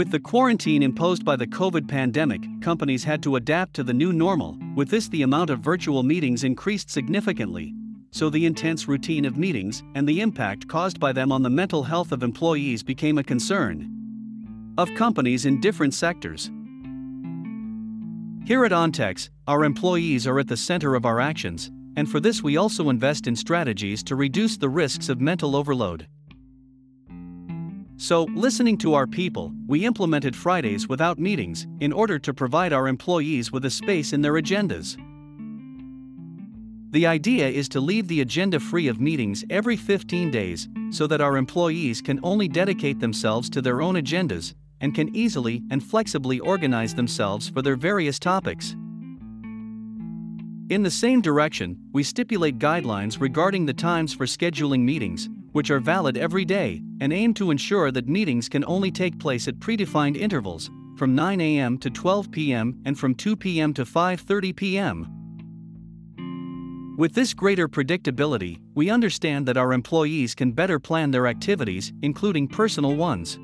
With the quarantine imposed by the COVID pandemic, companies had to adapt to the new normal. With this, the amount of virtual meetings increased significantly. So, the intense routine of meetings and the impact caused by them on the mental health of employees became a concern of companies in different sectors. Here at Ontex, our employees are at the center of our actions, and for this, we also invest in strategies to reduce the risks of mental overload. So, listening to our people, we implemented Fridays without meetings in order to provide our employees with a space in their agendas. The idea is to leave the agenda free of meetings every 15 days so that our employees can only dedicate themselves to their own agendas and can easily and flexibly organize themselves for their various topics. In the same direction, we stipulate guidelines regarding the times for scheduling meetings which are valid every day, and aim to ensure that meetings can only take place at predefined intervals, from 9 a.m. to 12 p.m. and from 2 p.m. to 5:30 p.m. With this greater predictability, we understand that our employees can better plan their activities, including personal ones.